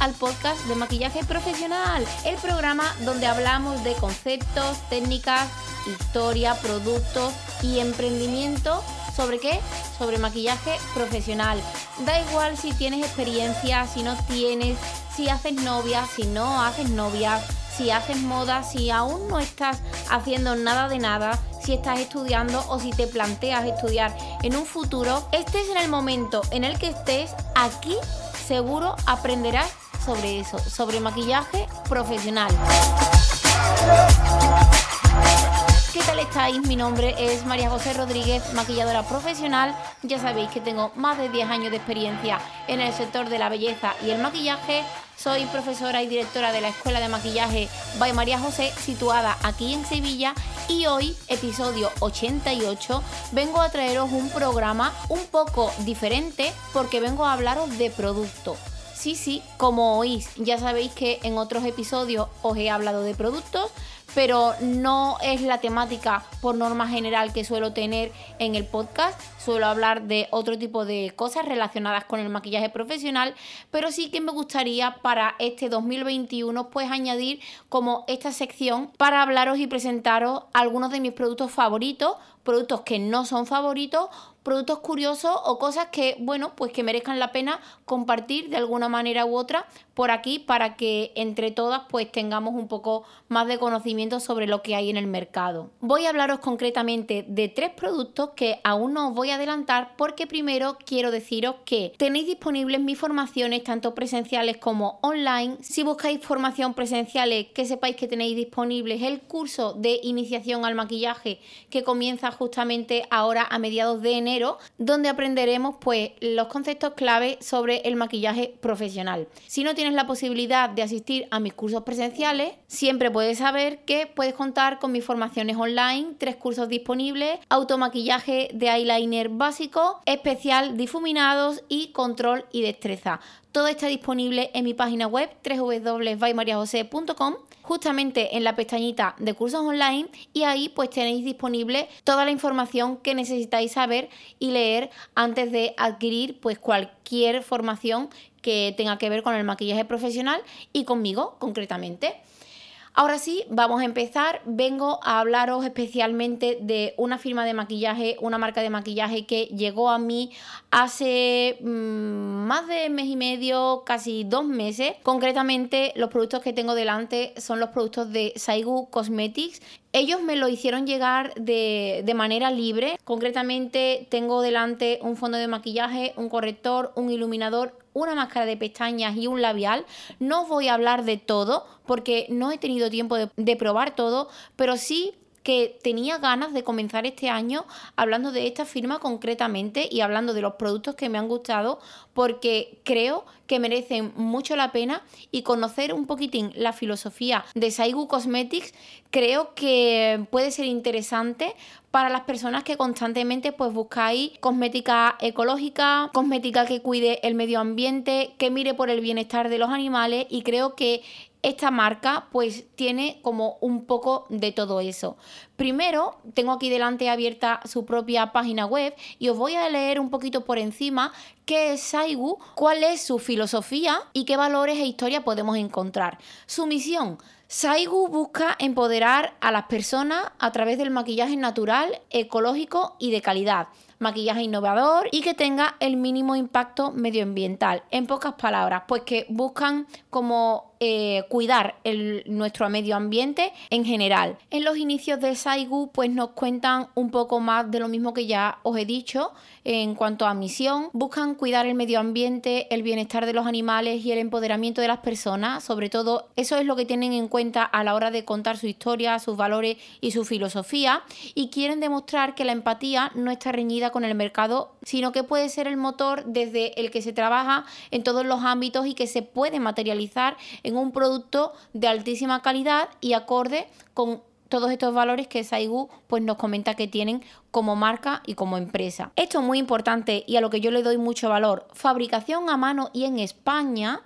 al podcast de maquillaje profesional, el programa donde hablamos de conceptos, técnicas, historia, productos y emprendimiento. ¿Sobre qué? Sobre maquillaje profesional. Da igual si tienes experiencia, si no tienes, si haces novia, si no haces novia, si haces moda, si aún no estás haciendo nada de nada, si estás estudiando o si te planteas estudiar en un futuro, estés en el momento en el que estés, aquí seguro aprenderás sobre eso, sobre maquillaje profesional. ¿Qué tal estáis? Mi nombre es María José Rodríguez, maquilladora profesional. Ya sabéis que tengo más de 10 años de experiencia en el sector de la belleza y el maquillaje. Soy profesora y directora de la Escuela de Maquillaje by María José, situada aquí en Sevilla. Y hoy, episodio 88, vengo a traeros un programa un poco diferente porque vengo a hablaros de producto. Sí, sí, como oís, ya sabéis que en otros episodios os he hablado de productos, pero no es la temática por norma general que suelo tener en el podcast. Suelo hablar de otro tipo de cosas relacionadas con el maquillaje profesional, pero sí que me gustaría para este 2021 pues añadir como esta sección para hablaros y presentaros algunos de mis productos favoritos, productos que no son favoritos productos curiosos o cosas que, bueno, pues que merezcan la pena compartir de alguna manera u otra por aquí para que entre todas pues tengamos un poco más de conocimiento sobre lo que hay en el mercado. Voy a hablaros concretamente de tres productos que aún no os voy a adelantar porque primero quiero deciros que tenéis disponibles mis formaciones tanto presenciales como online. Si buscáis formación presenciales, que sepáis que tenéis disponibles el curso de iniciación al maquillaje que comienza justamente ahora a mediados de enero donde aprenderemos pues los conceptos clave sobre el maquillaje profesional. Si no tienes la posibilidad de asistir a mis cursos presenciales, siempre puedes saber que puedes contar con mis formaciones online, tres cursos disponibles, automaquillaje de eyeliner básico, especial difuminados y control y destreza. Todo está disponible en mi página web www.vaimariajose.com justamente en la pestañita de cursos online y ahí pues tenéis disponible toda la información que necesitáis saber y leer antes de adquirir pues cualquier formación que tenga que ver con el maquillaje profesional y conmigo concretamente. Ahora sí, vamos a empezar. Vengo a hablaros especialmente de una firma de maquillaje, una marca de maquillaje que llegó a mí hace mm, más de mes y medio, casi dos meses. Concretamente, los productos que tengo delante son los productos de Saigu Cosmetics. Ellos me lo hicieron llegar de, de, manera libre. Concretamente tengo delante un fondo de maquillaje, un corrector, un iluminador, una máscara de pestañas y un labial. No os voy a hablar de todo porque no he tenido tiempo de, de probar todo, pero sí que tenía ganas de comenzar este año hablando de esta firma concretamente y hablando de los productos que me han gustado porque creo que merecen mucho la pena y conocer un poquitín la filosofía de Saigu Cosmetics creo que puede ser interesante para las personas que constantemente pues buscáis cosmética ecológica, cosmética que cuide el medio ambiente, que mire por el bienestar de los animales y creo que esta marca pues tiene como un poco de todo eso. Primero, tengo aquí delante abierta su propia página web y os voy a leer un poquito por encima qué es Saigu, cuál es su filosofía y qué valores e historia podemos encontrar. Su misión, Saigu busca empoderar a las personas a través del maquillaje natural, ecológico y de calidad maquillaje innovador y que tenga el mínimo impacto medioambiental. En pocas palabras, pues que buscan como eh, cuidar el, nuestro medio ambiente en general. En los inicios de Saigu, pues nos cuentan un poco más de lo mismo que ya os he dicho en cuanto a misión. Buscan cuidar el medio ambiente, el bienestar de los animales y el empoderamiento de las personas. Sobre todo, eso es lo que tienen en cuenta a la hora de contar su historia, sus valores y su filosofía. Y quieren demostrar que la empatía no está reñida con el mercado, sino que puede ser el motor desde el que se trabaja en todos los ámbitos y que se puede materializar en un producto de altísima calidad y acorde con todos estos valores que Saigu pues nos comenta que tienen como marca y como empresa. Esto es muy importante y a lo que yo le doy mucho valor. Fabricación a mano y en España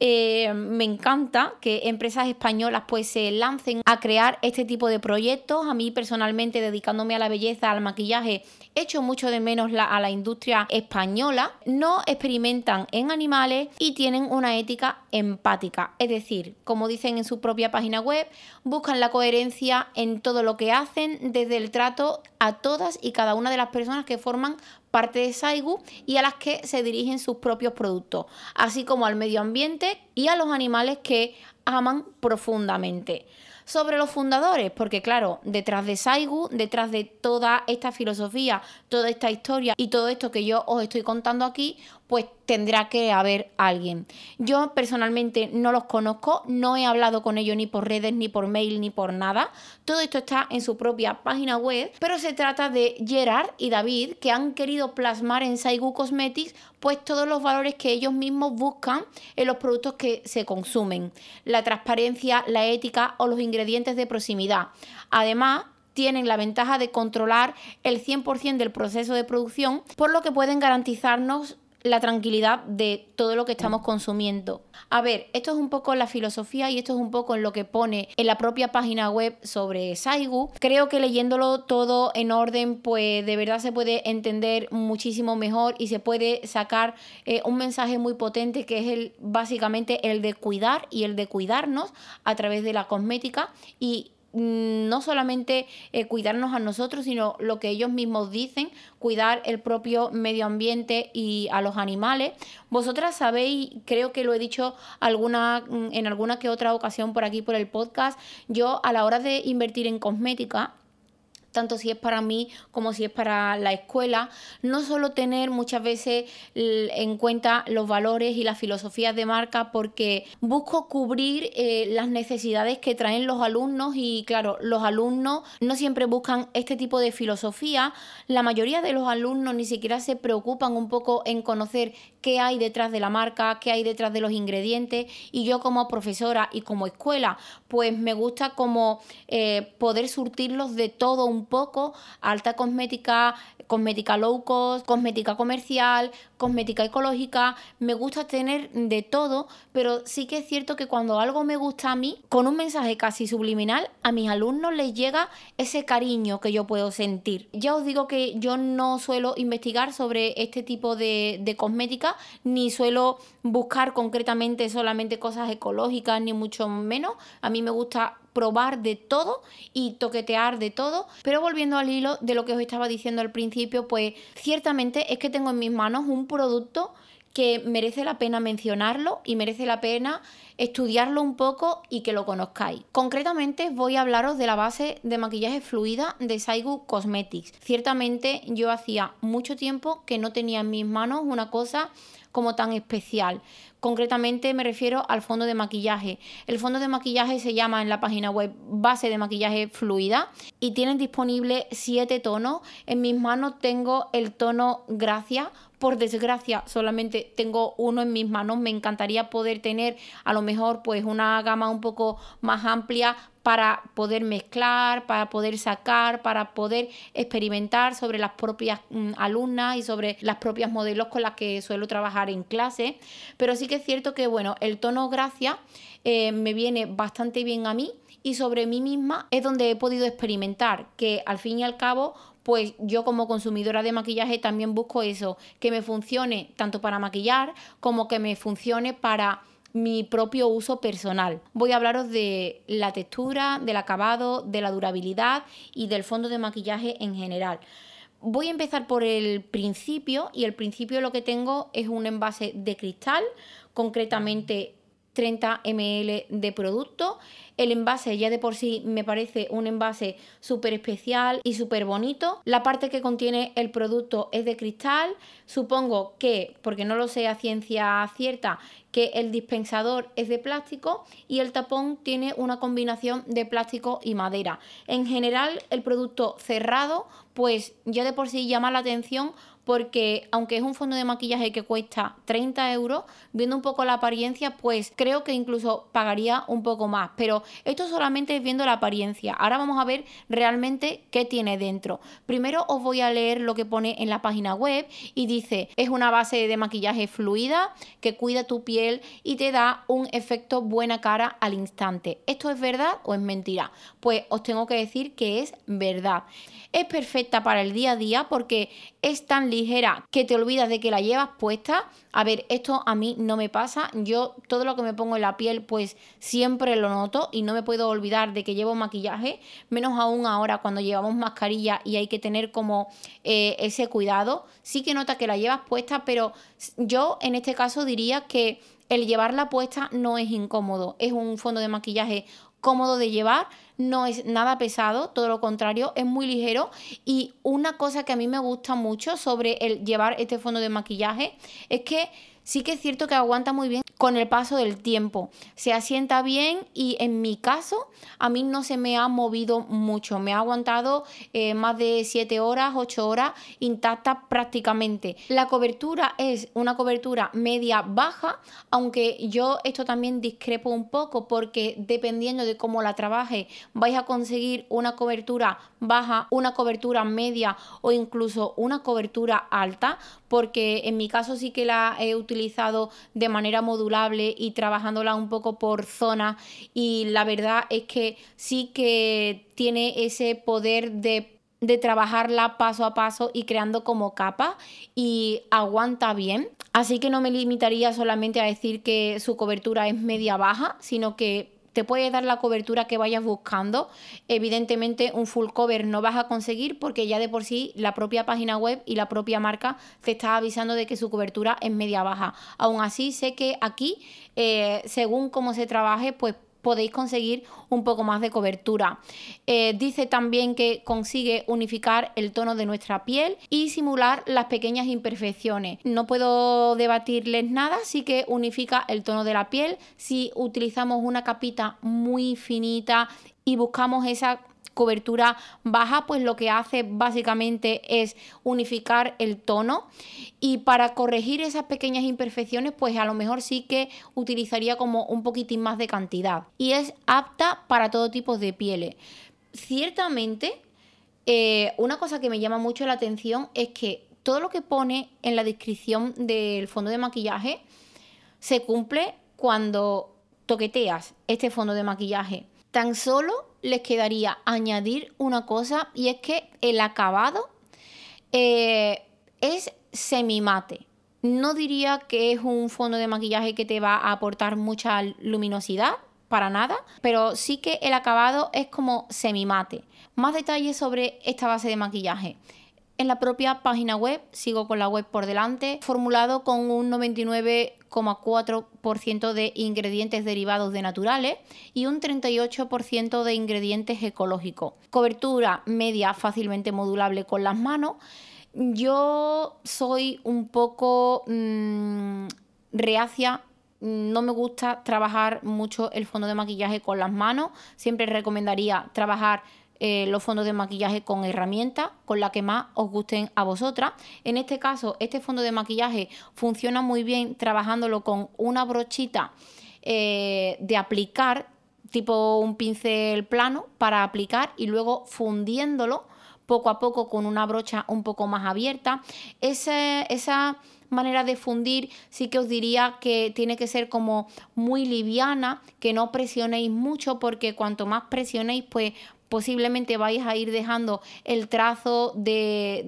eh, me encanta que empresas españolas pues se lancen a crear este tipo de proyectos. A mí personalmente dedicándome a la belleza, al maquillaje, echo mucho de menos a la industria española. No experimentan en animales y tienen una ética empática. Es decir, como dicen en su propia página web, buscan la coherencia en todo lo que hacen desde el trato a todas y cada una de las personas que forman parte de Saigu y a las que se dirigen sus propios productos, así como al medio ambiente y a los animales que aman profundamente. Sobre los fundadores, porque claro, detrás de Saigu, detrás de toda esta filosofía, toda esta historia y todo esto que yo os estoy contando aquí, pues tendrá que haber alguien. Yo personalmente no los conozco, no he hablado con ellos ni por redes, ni por mail, ni por nada. Todo esto está en su propia página web, pero se trata de Gerard y David que han querido plasmar en Saigu Cosmetics pues todos los valores que ellos mismos buscan en los productos que se consumen. La transparencia, la ética o los ingredientes de proximidad. Además, tienen la ventaja de controlar el 100% del proceso de producción, por lo que pueden garantizarnos la tranquilidad de todo lo que estamos consumiendo. A ver, esto es un poco la filosofía y esto es un poco en lo que pone en la propia página web sobre Saigu. Creo que leyéndolo todo en orden, pues de verdad se puede entender muchísimo mejor y se puede sacar eh, un mensaje muy potente que es el básicamente el de cuidar y el de cuidarnos a través de la cosmética y no solamente eh, cuidarnos a nosotros, sino lo que ellos mismos dicen, cuidar el propio medio ambiente y a los animales. Vosotras sabéis, creo que lo he dicho alguna, mm, en alguna que otra ocasión por aquí por el podcast, yo a la hora de invertir en cosmética, tanto si es para mí como si es para la escuela, no solo tener muchas veces en cuenta los valores y las filosofías de marca porque busco cubrir eh, las necesidades que traen los alumnos y claro, los alumnos no siempre buscan este tipo de filosofía, la mayoría de los alumnos ni siquiera se preocupan un poco en conocer qué hay detrás de la marca, qué hay detrás de los ingredientes. Y yo como profesora y como escuela pues me gusta como eh, poder surtirlos de todo un poco, alta cosmética, cosmética low cost, cosmética comercial, cosmética ecológica, me gusta tener de todo, pero sí que es cierto que cuando algo me gusta a mí, con un mensaje casi subliminal, a mis alumnos les llega ese cariño que yo puedo sentir. Ya os digo que yo no suelo investigar sobre este tipo de, de cosmética, ni suelo buscar concretamente solamente cosas ecológicas, ni mucho menos. A mí me gusta probar de todo y toquetear de todo. Pero volviendo al hilo de lo que os estaba diciendo al principio, pues ciertamente es que tengo en mis manos un producto que merece la pena mencionarlo y merece la pena estudiarlo un poco y que lo conozcáis. Concretamente voy a hablaros de la base de maquillaje fluida de Saigu Cosmetics. Ciertamente yo hacía mucho tiempo que no tenía en mis manos una cosa como tan especial. Concretamente me refiero al fondo de maquillaje. El fondo de maquillaje se llama en la página web base de maquillaje fluida y tienen disponible siete tonos. En mis manos tengo el tono Gracia. Por desgracia, solamente tengo uno en mis manos. Me encantaría poder tener a lo mejor pues una gama un poco más amplia para poder mezclar, para poder sacar, para poder experimentar sobre las propias mm, alumnas y sobre las propias modelos con las que suelo trabajar en clase. Pero sí que es cierto que, bueno, el tono gracia eh, me viene bastante bien a mí y sobre mí misma es donde he podido experimentar que al fin y al cabo pues yo como consumidora de maquillaje también busco eso, que me funcione tanto para maquillar como que me funcione para mi propio uso personal. Voy a hablaros de la textura, del acabado, de la durabilidad y del fondo de maquillaje en general. Voy a empezar por el principio y el principio lo que tengo es un envase de cristal, concretamente 30 ml de producto. El envase ya de por sí me parece un envase súper especial y súper bonito. La parte que contiene el producto es de cristal. Supongo que, porque no lo sé a ciencia cierta, que el dispensador es de plástico y el tapón tiene una combinación de plástico y madera. En general, el producto cerrado, pues ya de por sí llama la atención porque aunque es un fondo de maquillaje que cuesta 30 euros, viendo un poco la apariencia, pues creo que incluso pagaría un poco más. Pero esto solamente es viendo la apariencia. Ahora vamos a ver realmente qué tiene dentro. Primero os voy a leer lo que pone en la página web y dice, es una base de maquillaje fluida que cuida tu piel y te da un efecto buena cara al instante. ¿Esto es verdad o es mentira? Pues os tengo que decir que es verdad. Es perfecta para el día a día porque es tan ligera que te olvidas de que la llevas puesta. A ver, esto a mí no me pasa. Yo todo lo que me pongo en la piel pues siempre lo noto y no me puedo olvidar de que llevo maquillaje, menos aún ahora cuando llevamos mascarilla y hay que tener como eh, ese cuidado. Sí que nota que la llevas puesta, pero yo en este caso diría que el llevarla puesta no es incómodo. Es un fondo de maquillaje cómodo de llevar, no es nada pesado, todo lo contrario, es muy ligero. Y una cosa que a mí me gusta mucho sobre el llevar este fondo de maquillaje es que sí que es cierto que aguanta muy bien con el paso del tiempo. Se asienta bien y en mi caso a mí no se me ha movido mucho. Me ha aguantado eh, más de 7 horas, 8 horas intacta prácticamente. La cobertura es una cobertura media baja, aunque yo esto también discrepo un poco porque dependiendo de cómo la trabaje vais a conseguir una cobertura baja, una cobertura media o incluso una cobertura alta porque en mi caso sí que la he utilizado de manera modulable y trabajándola un poco por zona y la verdad es que sí que tiene ese poder de de trabajarla paso a paso y creando como capa y aguanta bien. Así que no me limitaría solamente a decir que su cobertura es media baja, sino que te puede dar la cobertura que vayas buscando. Evidentemente un full cover no vas a conseguir porque ya de por sí la propia página web y la propia marca te está avisando de que su cobertura es media baja. Aún así sé que aquí, eh, según cómo se trabaje, pues podéis conseguir un poco más de cobertura. Eh, dice también que consigue unificar el tono de nuestra piel y simular las pequeñas imperfecciones. No puedo debatirles nada, sí que unifica el tono de la piel. Si utilizamos una capita muy finita y buscamos esa cobertura baja, pues lo que hace básicamente es unificar el tono y para corregir esas pequeñas imperfecciones, pues a lo mejor sí que utilizaría como un poquitín más de cantidad y es apta para todo tipo de pieles. Ciertamente, eh, una cosa que me llama mucho la atención es que todo lo que pone en la descripción del fondo de maquillaje se cumple cuando toqueteas este fondo de maquillaje. Tan solo les quedaría añadir una cosa y es que el acabado eh, es semimate. No diría que es un fondo de maquillaje que te va a aportar mucha luminosidad, para nada, pero sí que el acabado es como semimate. Más detalles sobre esta base de maquillaje. En la propia página web, sigo con la web por delante, formulado con un 99,4% de ingredientes derivados de naturales y un 38% de ingredientes ecológicos. Cobertura media fácilmente modulable con las manos. Yo soy un poco mm, reacia no me gusta trabajar mucho el fondo de maquillaje con las manos. Siempre recomendaría trabajar eh, los fondos de maquillaje con herramientas, con la que más os gusten a vosotras. En este caso, este fondo de maquillaje funciona muy bien trabajándolo con una brochita eh, de aplicar, tipo un pincel plano para aplicar y luego fundiéndolo poco a poco con una brocha un poco más abierta. esa manera de fundir sí que os diría que tiene que ser como muy liviana, que no presionéis mucho porque cuanto más presionéis pues posiblemente vais a ir dejando el trazo de,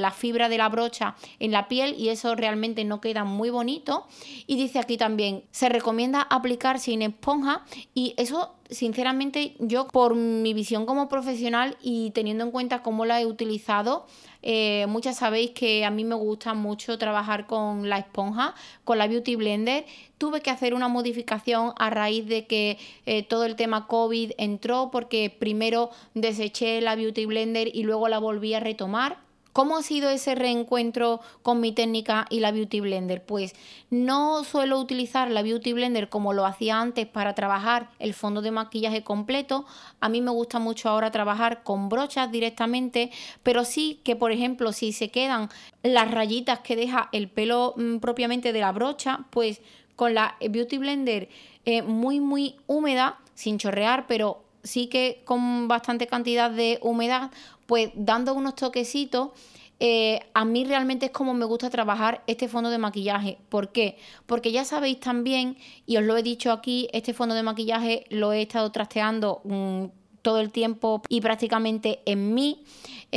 la fibra de la brocha en la piel y eso realmente no queda muy bonito. Y dice aquí también, se recomienda aplicar sin esponja y eso sinceramente yo por mi visión como profesional y teniendo en cuenta cómo la he utilizado, eh, muchas sabéis que a mí me gusta mucho trabajar con la esponja, con la Beauty Blender. Tuve que hacer una modificación a raíz de que eh, todo el tema COVID entró porque primero deseché la Beauty Blender y luego la volví a retomar ¿Cómo ha sido ese reencuentro con mi técnica y la Beauty Blender? Pues no suelo utilizar la Beauty Blender como lo hacía antes para trabajar el fondo de maquillaje completo. A mí me gusta mucho ahora trabajar con brochas directamente, pero sí que, por ejemplo, si se quedan las rayitas que deja el pelo mm, propiamente de la brocha, pues con la Beauty Blender eh, muy, muy húmeda, sin chorrear, pero sí que con bastante cantidad de humedad, pues dando unos toquecitos, eh, a mí realmente es como me gusta trabajar este fondo de maquillaje. ¿Por qué? Porque ya sabéis también, y os lo he dicho aquí, este fondo de maquillaje lo he estado trasteando mm, todo el tiempo y prácticamente en mí.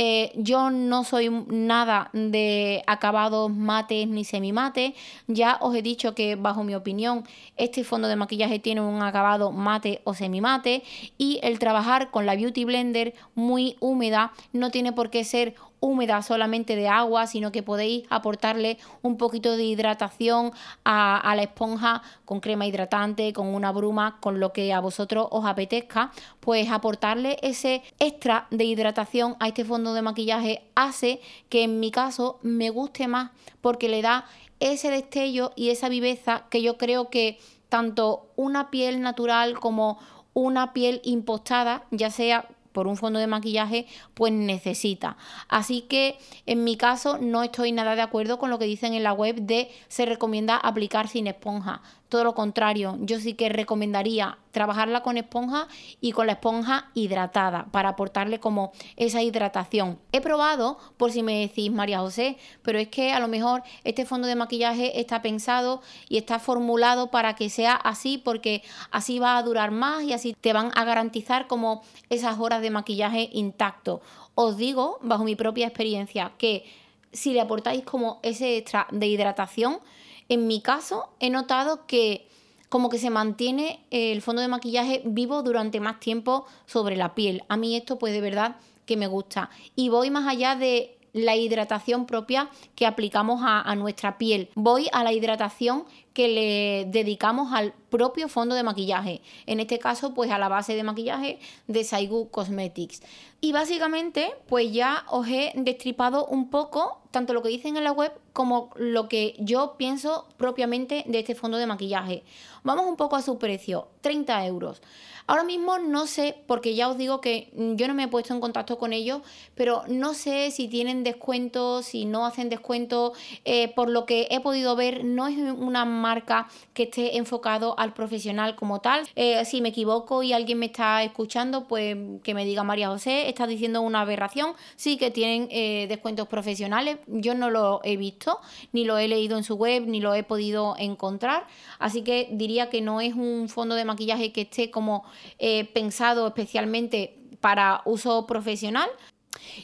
Eh, yo no soy nada de acabados mates ni semimate. Ya os he dicho que bajo mi opinión este fondo de maquillaje tiene un acabado mate o semimate y el trabajar con la Beauty Blender muy húmeda no tiene por qué ser húmeda solamente de agua, sino que podéis aportarle un poquito de hidratación a, la esponja con crema hidratante, con una bruma, con lo que a vosotros os apetezca, pues aportarle ese extra de hidratación a este fondo de maquillaje hace que en mi caso me guste más porque le da ese destello y esa viveza que yo creo que tanto una piel natural como una piel impostada, ya sea por un fondo de maquillaje, pues necesita. Así que en mi caso no estoy nada de acuerdo con lo que dicen en la web de se recomienda aplicar sin esponja. Todo lo contrario, yo sí que recomendaría trabajarla con esponja y con la esponja hidratada para aportarle como esa hidratación. He probado, por si me decís María José, pero es que a lo mejor este fondo de maquillaje está pensado y está formulado para que sea así porque así va a durar más y así te van a garantizar como esas horas de maquillaje intacto. Os digo, bajo mi propia experiencia, que si le aportáis como ese extra de hidratación, en mi caso, he notado que como que se mantiene el fondo de maquillaje vivo durante más tiempo sobre la piel. A mí esto pues de verdad que me gusta. Y voy más allá de la hidratación propia que aplicamos a, nuestra piel. Voy a la hidratación que le dedicamos al propio fondo de maquillaje. En este caso, pues a la base de maquillaje de Saigu Cosmetics. Y básicamente, pues ya os he destripado un poco tanto lo que dicen en la web como lo que yo pienso propiamente de este fondo de maquillaje. Vamos un poco a su precio, 30 euros. Ahora mismo no sé, porque ya os digo que yo no me he puesto en contacto con ellos, pero no sé si tienen descuentos, si no hacen descuentos. Eh, por lo que he podido ver, no es una marca que esté enfocado al profesional como tal. Eh, si me equivoco y alguien me está escuchando, pues que me diga María José, está diciendo una aberración. Sí que tienen eh, descuentos profesionales. Yo no lo he visto, ni lo he leído en su web, ni lo he podido encontrar. Así que diría que no es un fondo de maquillaje que esté como eh, pensado especialmente para uso profesional.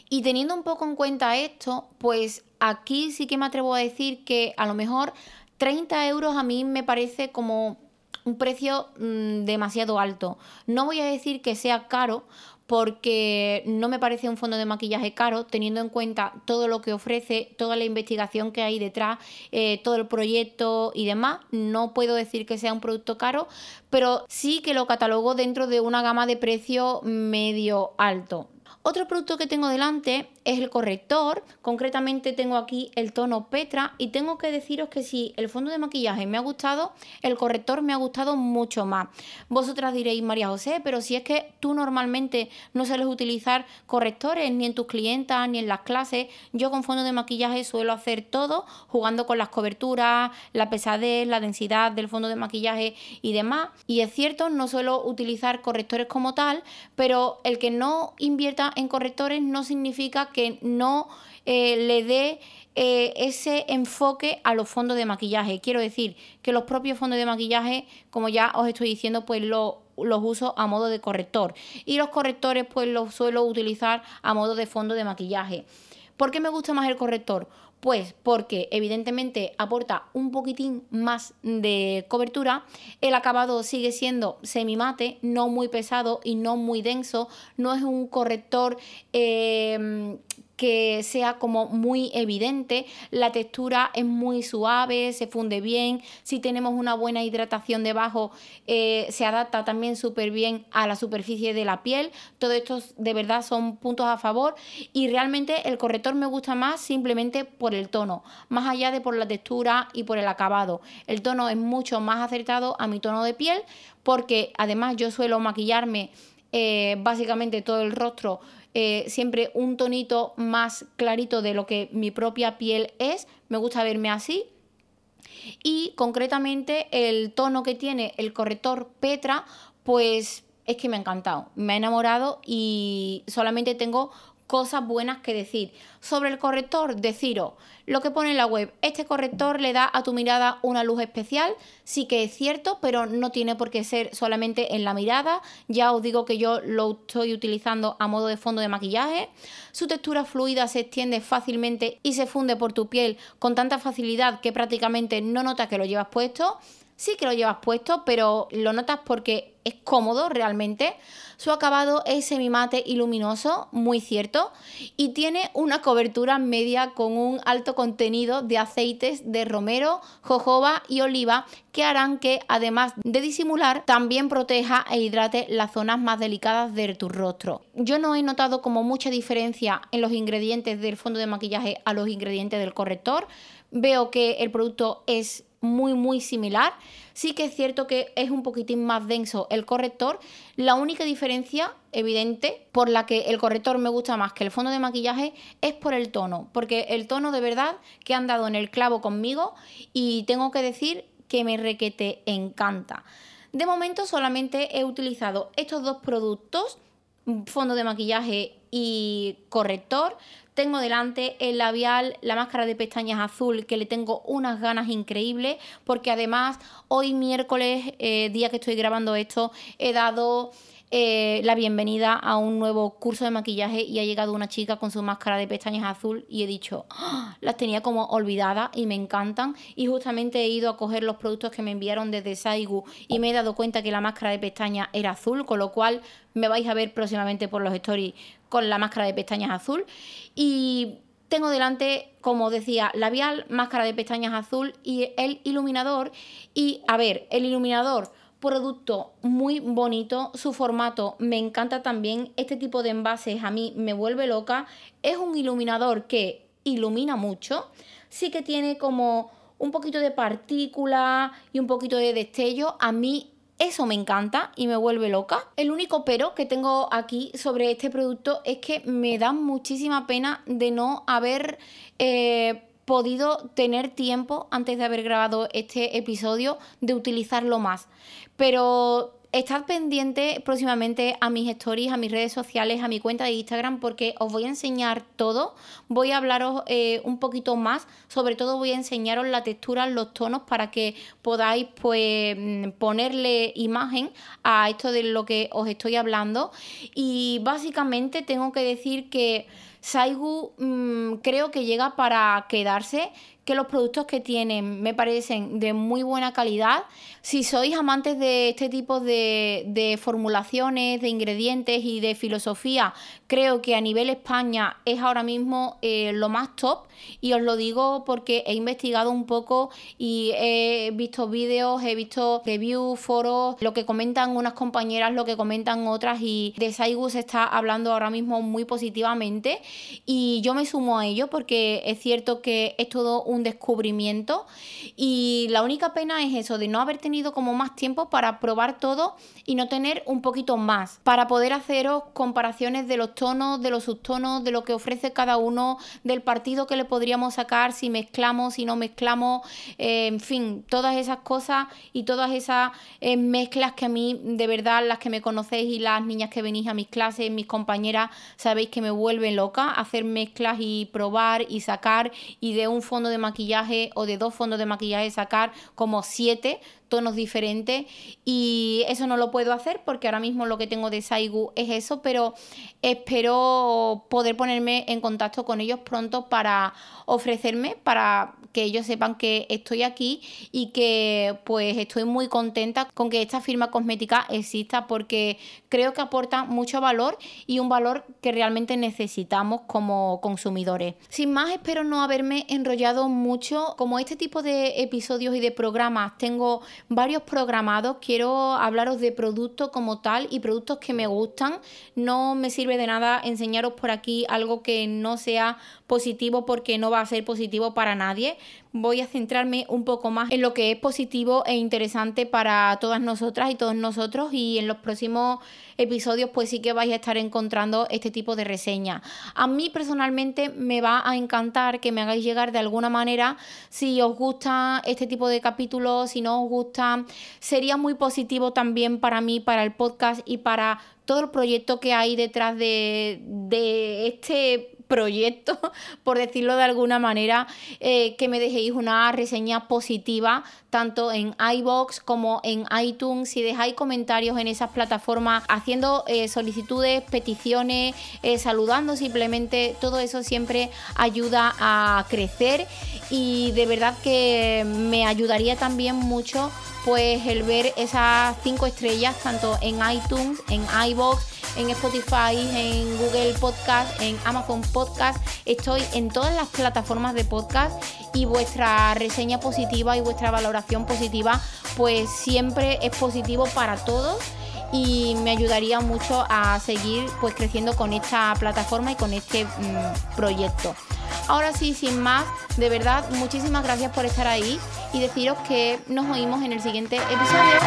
Y teniendo un poco en cuenta esto, pues aquí sí que me atrevo a decir que a lo mejor 30 euros a mí me parece como un precio mm, demasiado alto. No voy a decir que sea caro, porque no me parece un fondo de maquillaje caro, teniendo en cuenta todo lo que ofrece, toda la investigación que hay detrás, eh, todo el proyecto y demás. No puedo decir que sea un producto caro, pero sí que lo catalogo dentro de una gama de precio medio alto. Otro producto que tengo delante es el corrector, concretamente tengo aquí el tono Petra y tengo que deciros que si el fondo de maquillaje me ha gustado, el corrector me ha gustado mucho más. Vosotras diréis, María José, pero si es que tú normalmente no sueles utilizar correctores ni en tus clientas ni en las clases, yo con fondo de maquillaje suelo hacer todo jugando con las coberturas, la pesadez, la densidad del fondo de maquillaje y demás. Y es cierto, no suelo utilizar correctores como tal, pero el que no invierta en correctores no significa que no eh, le dé eh, ese enfoque a los fondos de maquillaje. Quiero decir que los propios fondos de maquillaje, como ya os estoy diciendo, pues los uso a modo de corrector. Y los correctores pues los suelo utilizar a modo de fondo de maquillaje. ¿Por qué me gusta más el corrector? Pues porque evidentemente aporta un poquitín más de cobertura, el acabado sigue siendo semimate, no muy pesado y no muy denso, no es un corrector eh, que sea como muy evidente, la textura es muy suave, se funde bien, si tenemos una buena hidratación debajo eh, se adapta también súper bien a la superficie de la piel, todo esto de verdad son puntos a favor y realmente el corrector me gusta más simplemente por el tono, más allá de por la textura y por el acabado. El tono es mucho más acertado a mi tono de piel porque además yo suelo maquillarme eh, básicamente todo el rostro eh, siempre un tonito más clarito de lo que mi propia piel es. Me gusta verme así. Y concretamente el tono que tiene el corrector Petra, pues es que me ha encantado. Me ha enamorado y solamente tengo cosas buenas que decir. Sobre el corrector, deciros lo que pone en la web. Este corrector le da a tu mirada una luz especial. Sí que es cierto, pero no tiene por qué ser solamente en la mirada. Ya os digo que yo lo estoy utilizando a modo de fondo de maquillaje. Su textura fluida se extiende fácilmente y se funde por tu piel con tanta facilidad que prácticamente no notas que lo llevas puesto sí que lo llevas puesto, pero lo notas porque es cómodo realmente. Su acabado es semimate y luminoso, muy cierto, y tiene una cobertura media con un alto contenido de aceites de romero, jojoba y oliva que harán que, además de disimular, también proteja e hidrate las zonas más delicadas de tu rostro. Yo no he notado como mucha diferencia en los ingredientes del fondo de maquillaje a los ingredientes del corrector. Veo que el producto es muy muy similar. Sí que es cierto que es un poquitín más denso el corrector. La única diferencia evidente por la que el corrector me gusta más que el fondo de maquillaje es por el tono, porque el tono de verdad que han dado en el clavo conmigo y tengo que decir que me requete encanta. De momento solamente he utilizado estos dos productos, fondo de maquillaje y corrector. Tengo delante el labial, la máscara de pestañas azul, que le tengo unas ganas increíbles, porque además hoy miércoles, eh, día que estoy grabando esto, he dado eh, la bienvenida a un nuevo curso de maquillaje y ha llegado una chica con su máscara de pestañas azul y he dicho, ¡Ah! las tenía como olvidadas y me encantan y justamente he ido a coger los productos que me enviaron desde Saigu y me he dado cuenta que la máscara de pestañas era azul, con lo cual me vais a ver próximamente por los stories con la máscara de pestañas azul. Y tengo delante, como decía, labial, máscara de pestañas azul y el iluminador. Y a ver, el iluminador producto muy bonito, su formato me encanta también, este tipo de envases a mí me vuelve loca, es un iluminador que ilumina mucho, sí que tiene como un poquito de partícula y un poquito de destello, a mí eso me encanta y me vuelve loca. El único pero que tengo aquí sobre este producto es que me da muchísima pena de no haber... Eh, podido tener tiempo antes de haber grabado este episodio de utilizarlo más. Pero estad pendiente próximamente a mis stories, a mis redes sociales, a mi cuenta de Instagram, porque os voy a enseñar todo. Voy a hablaros eh, un poquito más, sobre todo voy a enseñaros la textura, los tonos, para que podáis pues mm, ponerle imagen a esto de lo que os estoy hablando. Y básicamente tengo que decir que Saigu mm, creo que llega para quedarse, que los productos que tienen me parecen de muy buena calidad. Si sois amantes de este tipo de, formulaciones, de ingredientes y de filosofía, creo que a nivel España es ahora mismo eh, lo más top. Y os lo digo porque he investigado un poco y he visto vídeos, he visto reviews, foros, lo que comentan unas compañeras, lo que comentan otras. Y de Saigu se está hablando ahora mismo muy positivamente. Y yo me sumo a ello porque es cierto que es todo un descubrimiento. Y la única pena es eso, de no haber tenido como más tiempo para probar todo y no tener un poquito más, para poder haceros comparaciones de los tonos, de los subtonos, de lo que ofrece cada uno, del partido que le podríamos sacar, si mezclamos, si no mezclamos, eh, en fin, todas esas cosas y todas esas eh, mezclas que a mí, de verdad, las que me conocéis y las niñas que venís a mis clases, mis compañeras, sabéis que me vuelven loca hacer mezclas y probar y sacar y de un fondo de maquillaje o de dos fondos de maquillaje sacar como siete tonos diferentes y eso no lo puedo hacer porque ahora mismo lo que tengo de Saigu es eso, pero espero poder ponerme en contacto con ellos pronto para ofrecerme, para que ellos sepan que estoy aquí y que pues estoy muy contenta con que esta firma cosmética exista porque creo que aporta mucho valor y un valor que realmente necesitamos como consumidores. Sin más, espero no haberme enrollado mucho. Como este tipo de episodios y de programas tengo varios programados, quiero hablaros de productos como tal y productos que me gustan. No me sirve de nada enseñaros por aquí algo que no sea positivo porque no va a ser positivo para nadie. Voy a centrarme un poco más en lo que es positivo e interesante para todas nosotras y todos nosotros y en los próximos episodios pues sí que vais a estar encontrando este tipo de reseña. A mí personalmente me va a encantar que me hagáis llegar de alguna manera si os gusta este tipo de capítulos, si no os gusta, sería muy positivo también para mí, para el podcast y para todo el proyecto que hay detrás de, de este proyecto, por decirlo de alguna manera, eh, que me dejéis una reseña positiva, tanto en iBox como en iTunes. Si dejáis comentarios en esas plataformas, haciendo eh, solicitudes, peticiones, eh, saludando simplemente, todo eso siempre ayuda a crecer y de verdad que me ayudaría también mucho pues el ver esas cinco estrellas tanto en iTunes, en iBox, en Spotify, en Google Podcast, en Amazon Podcast. Estoy en todas las plataformas de podcast y vuestra reseña positiva y vuestra valoración positiva pues siempre es positivo para todos y me ayudaría mucho a seguir pues creciendo con esta plataforma y con este mm, proyecto. Ahora sí, sin más, de verdad, muchísimas gracias por estar ahí y deciros que nos oímos en el siguiente episodio.